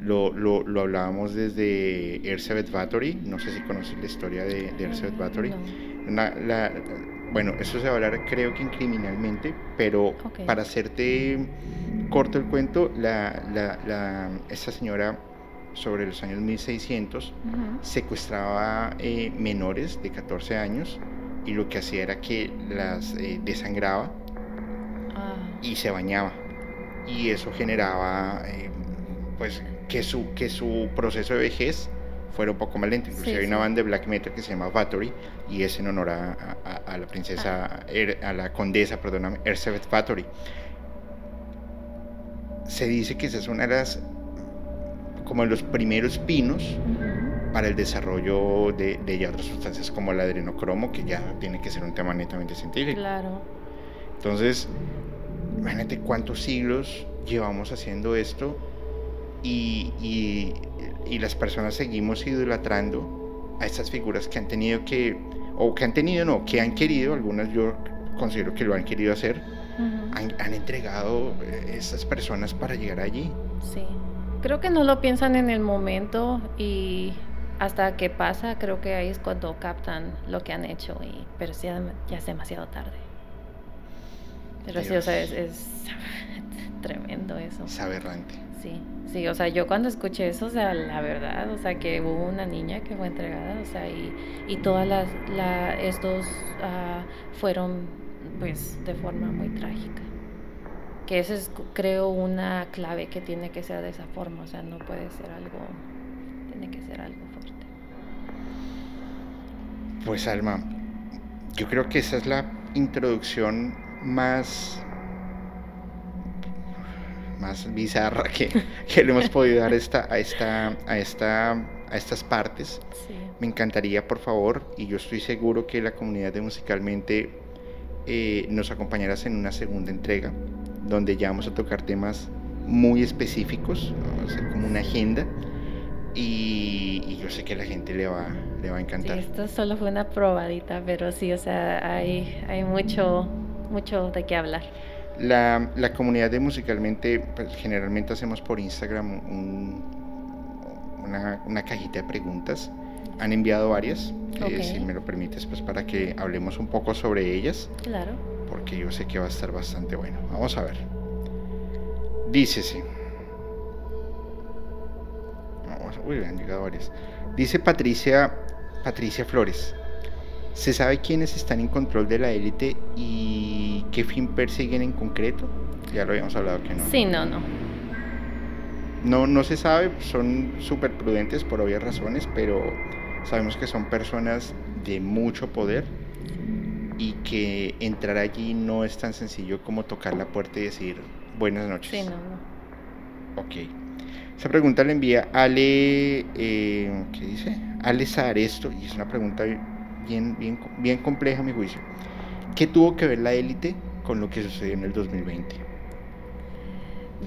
Lo, lo, lo, hablábamos desde Erzsébet Bathory, no sé si conoces la historia de, de Erzsébet Bathory. la, bueno, eso se va a hablar creo que criminalmente, pero para hacerte corto el cuento, la, la, esta señora sobre los años 1600 secuestraba eh, menores de 14 años y lo que hacía era que las eh, desangraba ah. y se bañaba. Y eso generaba eh, pues que su, que su proceso de vejez fuera un poco más lento. Inclusive hay una banda de black metal que se llama Bathory y es en honor a, la princesa, ah. er, a la condesa, perdóname, Erzsébet Bathory. Se dice que esa es una de las, como los primeros pinos para el desarrollo de, de otras sustancias como el adrenocromo, que ya tiene que ser un tema netamente científico. Claro. Entonces, imagínate cuántos siglos llevamos haciendo esto y, y y las personas seguimos idolatrando a estas figuras que han tenido que, o que han tenido, no, que han querido, algunas yo considero que lo han querido hacer, han, entregado eh, esas personas para llegar allí. Sí, creo que no lo piensan en el momento y hasta que pasa, creo que ahí es cuando captan lo que han hecho, y, pero ya, ya es demasiado tarde. Pero sí, o sea, es, es [laughs] tremendo eso. Es aberrante. Sí. Sí, o sea, yo cuando escuché eso, o sea, la verdad, o sea, que hubo una niña que fue entregada, o sea, y, y todas las, la, estos uh, fueron, pues, de forma muy trágica. Que esa es, creo, una clave que tiene que ser de esa forma, o sea, no puede ser algo, tiene que ser algo fuerte. Pues, Alma, yo creo que esa es la introducción más más bizarra que, que le hemos podido dar esta, a, esta, a, esta, a estas partes. Me encantaría, por favor, y yo estoy seguro que la comunidad de Musicalmente eh, nos acompañarás en una segunda entrega, donde ya vamos a tocar temas muy específicos, vamos a hacer como una agenda. Y, yo sé que a la gente le va, le va a encantar. esto solo fue una probadita, pero sí, o sea, hay, hay mucho, mucho de qué hablar. La, la comunidad de Musicalmente, pues, generalmente hacemos por Instagram una, una, cajita de preguntas. Han enviado varias, eh, si me lo permites, pues para que hablemos un poco sobre ellas. Claro. Porque yo sé que va a estar bastante bueno. Vamos a ver. Dícese. Uy, han llegado varias. Dice Patricia, Patricia Flores. ¿Se sabe quiénes están en control de la élite y qué fin persiguen en concreto? Ya lo habíamos hablado que no. Sí, no, no. No, no se sabe, son súper prudentes por obvias razones, pero sabemos que son personas de mucho poder y que entrar allí no es tan sencillo como tocar la puerta y decir buenas noches. Sí, no, no. Ok. Esa pregunta la envía Ale, eh, ¿qué dice? Ale Saresto, y es una pregunta bien, bien, bien compleja a mi juicio. ¿Qué tuvo que ver la élite con lo que sucedió en el 2020?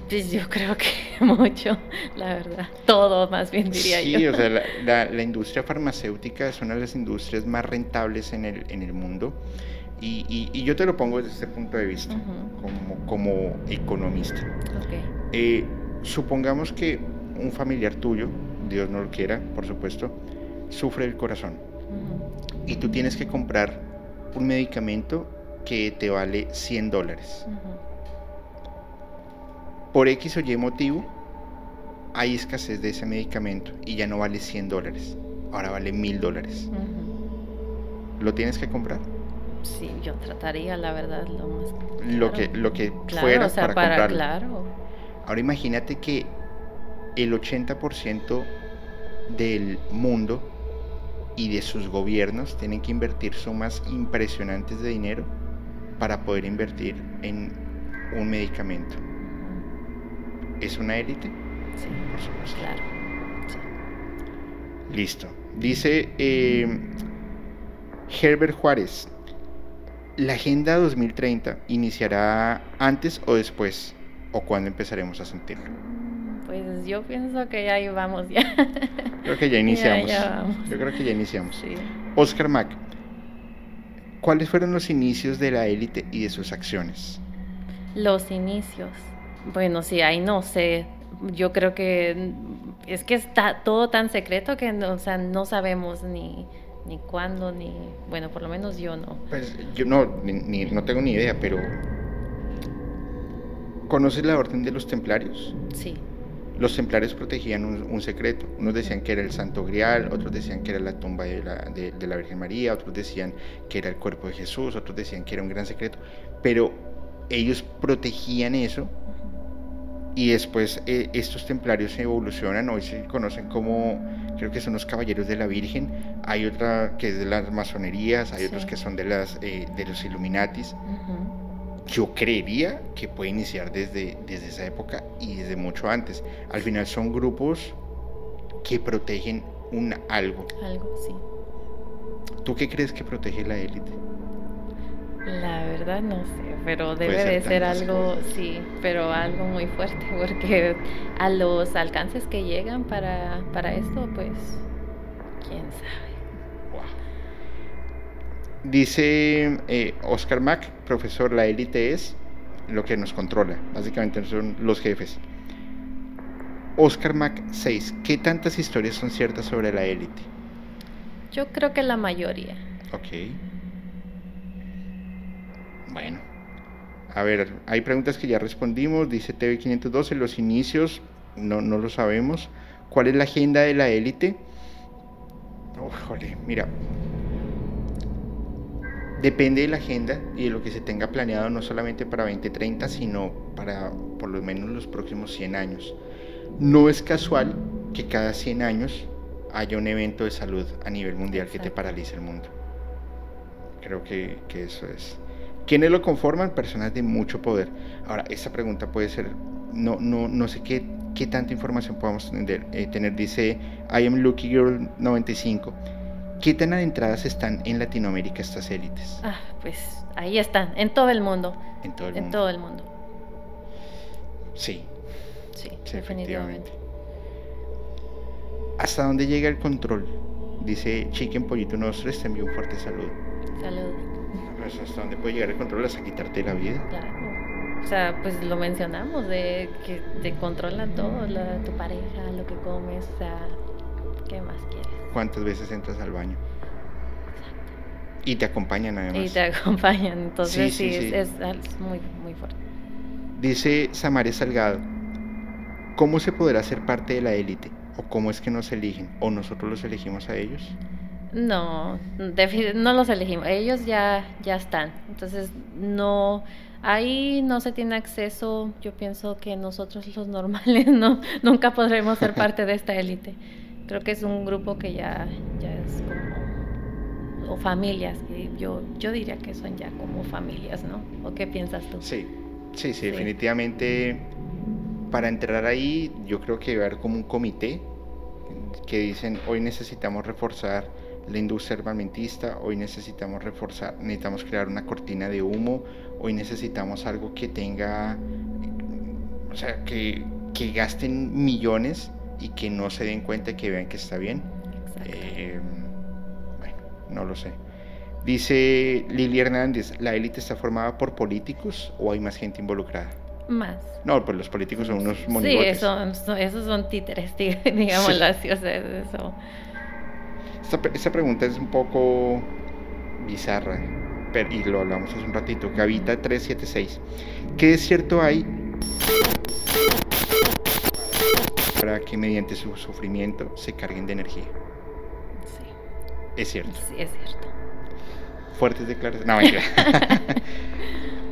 Pues yo creo que [laughs] mucho, la verdad. Todo, más bien diría yo. Sí, o sea, [laughs] la, la, industria farmacéutica es una de las industrias más rentables en el, en el mundo. Y, y, yo te lo pongo desde este punto de vista, como, como, economista. Okay. Eh, supongamos que un familiar tuyo, Dios no lo quiera, por supuesto, sufre el corazón y tú tienes que comprar un medicamento que te vale 100 dólares. Por X o Y motivo, hay escasez de ese medicamento y ya no vale 100 dólares, ahora vale 1000 dólares. ¿Lo tienes que comprar? Sí, yo trataría, la verdad, lo más. Lo que, lo que fuera para, comprarlo. Claro. Ahora imagínate que el 80% del mundo y de sus gobiernos tienen que invertir sumas impresionantes de dinero para poder invertir en un medicamento. ¿Es una élite? Sí, por supuesto. Claro. Listo. Dice eh, Herbert Juárez, ¿la Agenda 2030 iniciará antes o después? ¿O cuándo empezaremos a sentirlo? Pues yo pienso que ya vamos ya. Creo que ya [laughs] iniciamos. Yo creo que ya iniciamos. Oscar Mack, ¿cuáles fueron los inicios de la élite y de sus acciones? Los inicios. Bueno, sí, ahí no sé. Yo creo que es que está todo tan secreto que no, o sea, no sabemos ni, ni cuándo, ni, bueno, por lo menos yo no. Pues yo no, ni, no tengo ni idea, pero ¿conoces la orden de los templarios? Sí. Los templarios protegían un, secreto. Unos decían que era el Santo Grial, otros decían que era la tumba de la, de la Virgen María, otros decían que era el cuerpo de Jesús, otros decían que era un gran secreto. Pero ellos protegían eso y después eh, estos templarios se evolucionan, hoy se conocen como, creo que son los caballeros de la Virgen, hay otra que es de las masonerías, hay otros que son de, las, eh, de los Illuminatis. Yo creería que puede iniciar desde, desde esa época y desde mucho antes. Al final son grupos que protegen un algo. Algo, sí. ¿Tú qué crees que protege la élite? La verdad no sé, pero debe de ser algo, sí, pero algo muy fuerte, [laughs] porque a los alcances que llegan para, esto, pues, quién sabe. Dice eh, Oscar Mack, profesor, la élite es lo que nos controla, básicamente son los jefes. Oscar Mack 6, ¿qué tantas historias son ciertas sobre la élite? Yo creo que la mayoría. Ok. Bueno, a ver, hay preguntas que ya respondimos. Dice TV512, los inicios, no, no lo sabemos. ¿Cuál es la agenda de la élite? Oh, joder, mira. Depende de la agenda y de lo que se tenga planeado no solamente para 2030, sino para por lo menos los próximos 100 años. No es casual que cada 100 años haya un evento de salud a nivel mundial que te paralice el mundo. Creo que, que eso es. ¿Quiénes lo conforman? Personas de mucho poder. Ahora, esta pregunta puede ser, no, no, no sé qué, qué tanta información podamos tener, eh, tener. Dice I am Lucky Girl 95. ¿Qué tan adentradas están en Latinoamérica estas élites? Ah, pues ahí están, en todo el mundo. En todo el en mundo. Todo el mundo. Sí. Sí, definitivamente. ¿Hasta dónde llega el control? Dice Chicken Pollito Nostres, te envío un fuerte saludo. Saludos hasta dónde puede llegar el control hasta quitarte la vida. Claro. O sea, pues lo mencionamos, de que te controlan todo, tu pareja, lo que comes, o sea, ¿qué más quieres? ¿Cuántas veces entras al baño? Y te acompañan además. Y te acompañan, entonces sí, Es, muy, muy fuerte. Dice Samares Salgado, ¿cómo se podrá ser parte de la élite? ¿O cómo es que nos eligen? ¿O nosotros los elegimos a ellos? No, no los elegimos, ellos ya, ya están. Entonces, no, ahí no se tiene acceso, yo pienso que nosotros los normales [laughs] no, nunca podremos ser [laughs] parte de esta élite. Creo que es un grupo que ya, ya es como, o familias, que yo, yo diría que son ya como familias, ¿no? ¿O qué piensas tú? Sí, sí, sí, definitivamente para entrar ahí yo creo que debe haber como un comité que dicen hoy necesitamos reforzar la industria armamentista, hoy necesitamos reforzar, necesitamos crear una cortina de humo, hoy necesitamos algo que tenga, o sea, que, que gasten millones y que no se den cuenta y que vean que está bien. Eh, bueno, no lo sé. Dice Lili Hernández, ¿la élite está formada por políticos o hay más gente involucrada? Más. No, pues los políticos son unos monigotes. Sí, eso, esos son títeres, digamos [laughs] así, o sea, eso esta, pregunta es un poco bizarra, pero, y lo hablamos hace un ratito. Gavita 376. ¿Qué es cierto hay para que mediante su sufrimiento se carguen de energía? Sí. Es cierto. Sí, es cierto. Fuertes declaraciones. No,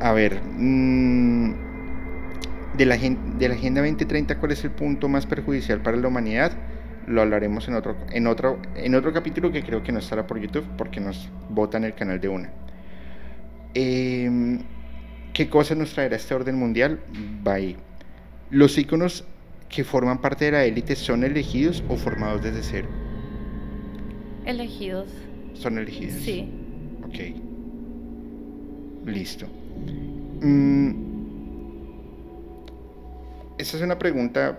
[laughs] A ver. Mm, de, la, de la Agenda 2030, ¿cuál es el punto más perjudicial para la humanidad? lo hablaremos en otro, en, otro, en otro capítulo que creo que no estará por YouTube porque nos votan el canal de una. Em, ¿Qué cosa nos traerá este orden mundial? Bye. Los iconos que forman parte de la élite son elegidos o formados desde cero. Elegidos. Son elegidos. Sí. Ok. Listo. Mm, esa es una pregunta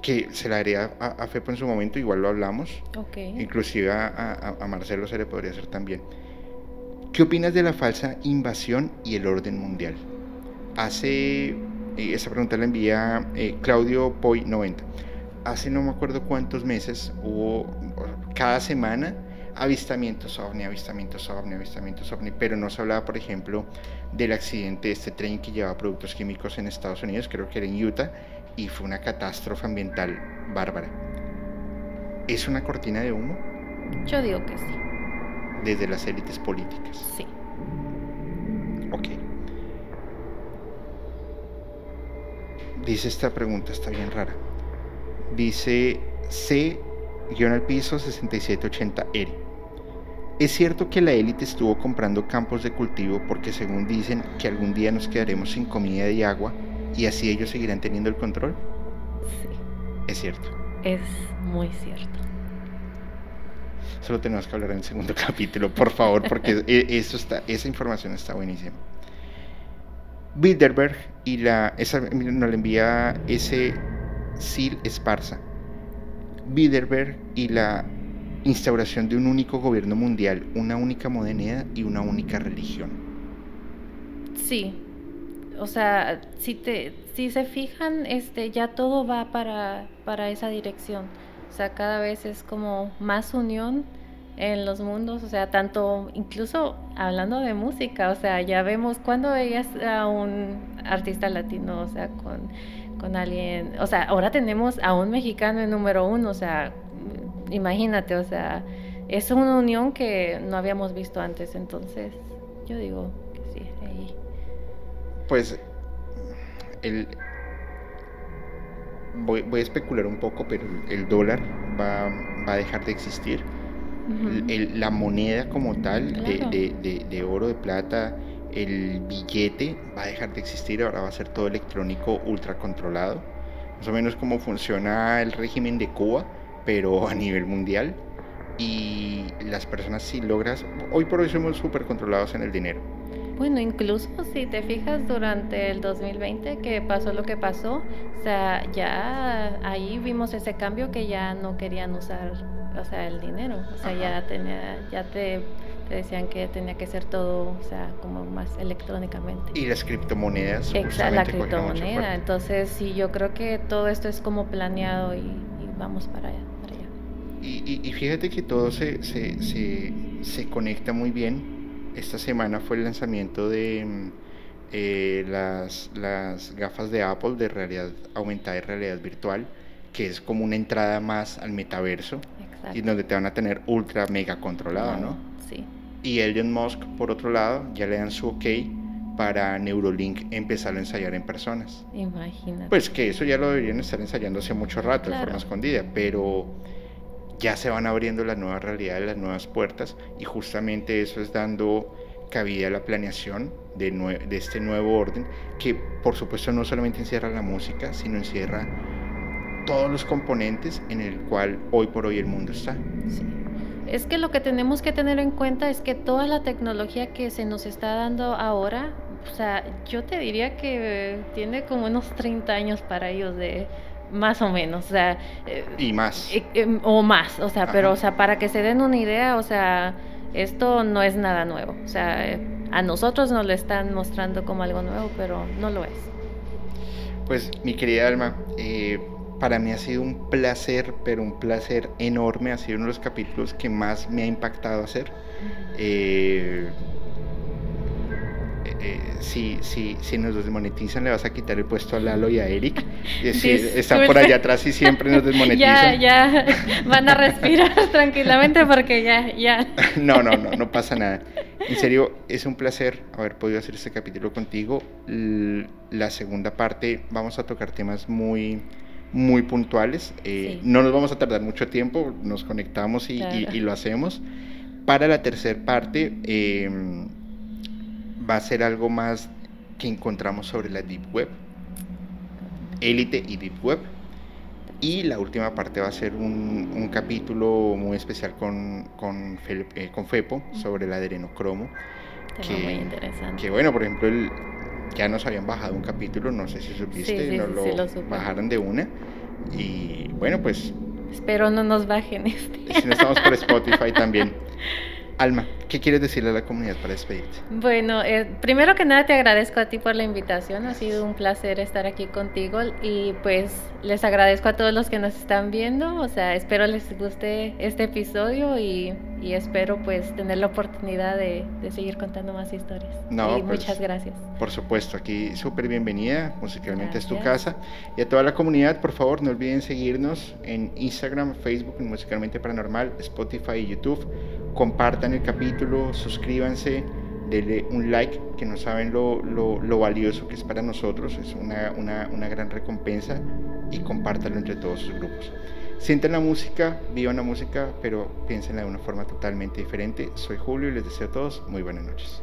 que se la haría a, Fepo en su momento, igual lo hablamos. Ok. Inclusive a, a Marcelo se le podría hacer también. ¿Qué opinas de la falsa invasión y el orden mundial? Hace, eh, esa pregunta la envía eh, Claudio Poi 90. Hace no me acuerdo cuántos meses hubo, cada semana, avistamientos ovni, avistamientos ovni, avistamientos ovni, pero no se hablaba, por ejemplo, del accidente de este tren que llevaba productos químicos en Estados Unidos, creo que era en Utah, y fue una catástrofe ambiental bárbara. ¿Es una cortina de humo? Yo digo que sí desde las élites políticas. Sí. Ok. Dice esta pregunta, está bien rara. Dice C, guion al piso 6780R. ¿Es cierto que la élite estuvo comprando campos de cultivo porque según dicen que algún día nos quedaremos sin comida y agua y así ellos seguirán teniendo el control? Sí. Es cierto. Es muy cierto. Solo tenemos que hablar en el segundo [laughs] capítulo, por favor, porque [laughs] e, eso está, esa información está buenísima. Bilderberg y la, esa nos la envía ese Sil Esparza. Bilderberg y la instauración de un único gobierno mundial, una única moneda y una única religión. Sí, o sea, si te, si se fijan, este, ya todo va para, para esa dirección. O sea, cada vez es como más unión en los mundos, o sea, tanto incluso hablando de música, o sea, ya vemos cuando veías a un artista latino, o sea, con, con alguien, o sea, ahora tenemos a un mexicano en número uno, o sea, imagínate, o sea, es una unión que no habíamos visto antes, entonces yo digo que sí, ahí. Pues el, voy, a especular un poco, pero el dólar va, a dejar de existir. La moneda como tal, de, oro, de plata, el billete va a dejar de existir, ahora va a ser todo electrónico ultra controlado. Más o menos como funciona el régimen de Cuba, pero [laughs] a nivel mundial. Y las personas si logras, hoy por hoy somos súper controlados en el dinero bueno, incluso si te fijas durante el 2020 que pasó lo que pasó, o sea, ya ahí vimos ese cambio que ya no querían usar, o sea, el dinero, o sea, ya tenía, ya te, decían que tenía que ser todo, o sea, como más electrónicamente. Y las criptomonedas. Exacto, la criptomoneda. Entonces, sí, yo creo que todo esto es como planeado y, vamos para allá. Para allá. Y, fíjate que todo se, se, se, se conecta muy bien esta semana fue el lanzamiento de mm, eh, las, las gafas de Apple de realidad aumentada y realidad virtual, que es como una entrada más al metaverso y donde te van a tener ultra mega controlado, ¿no? Sí. Y Elon Musk, por otro lado, ya le dan su ok para Neurolink empezar a ensayar en personas. Imagínate. Pues que eso ya lo deberían estar ensayando hace mucho rato, de forma escondida, pero ya se van abriendo las nuevas realidades, las nuevas puertas y justamente eso es dando cabida a la planeación de, de este nuevo orden que por supuesto no solamente encierra la música, sino encierra todos los componentes en el cual hoy por hoy el mundo está. Sí. Es que lo que tenemos que tener en cuenta es que toda la tecnología que se nos está dando ahora, o sea, yo te diría que tiene como unos 30 años para ellos de, más o menos, o sea... Eh, y más. Eh, em, o más, o sea, pero, o sea, para que se den una idea, o sea, esto no es nada nuevo, o sea, a nosotros nos lo están mostrando como algo nuevo, pero no lo es. Pues, mi querida Alma, eh, para mí ha sido un placer, pero un placer enorme, ha sido uno de los capítulos que más me ha impactado hacer. Eh, eh, si, si, si nos desmonetizan, le vas a quitar el puesto a Lalo y a Eric. [laughs] están por allá atrás y siempre nos [laughs] desmonetizan. Ya, ya, [laughs] van a respirar tranquilamente porque ya, ya. No, no, no, no pasa nada. En serio, es un placer haber podido hacer este capítulo contigo. La segunda parte vamos a tocar temas muy muy puntuales. Eh, no nos vamos a tardar mucho tiempo, nos conectamos y, lo hacemos. Para la tercera parte em, va a ser algo más que encontramos sobre la Deep Web, élite y Deep Web. Y la última parte va a ser un, capítulo muy especial con, con, eh, con Fepo sobre el adenocromo. que, muy interesante. Que bueno, por ejemplo, el, ya nos habían bajado un capítulo, no sé si supiste, nos lo, bajaron de una. Y bueno, pues... Espero no nos bajen este. Si no estamos por [laughs] Spotify también. Alma, ¿qué quieres decirle a la comunidad para despedirte? Bueno, eh, primero que nada te agradezco a ti por la invitación, ha sido un placer estar aquí contigo y pues les agradezco a todos los que nos están viendo, o sea, espero les guste este episodio y, espero pues tener la oportunidad de, seguir contando más historias. No, y pues, muchas gracias. Por supuesto, aquí súper bienvenida, musicalmente es tu casa. Y a toda la comunidad, por favor, no olviden seguirnos en Instagram, Facebook, Musicalmente Paranormal, Spotify y YouTube. Compartan el capítulo, suscríbanse denle un like, que no saben lo, lo, valioso que es para nosotros, es una, una, una, gran recompensa y compártalo entre todos sus grupos. Sienten la música, vivan la música, pero piénsenla de una forma totalmente diferente. Soy Julio y les deseo a todos muy buenas noches.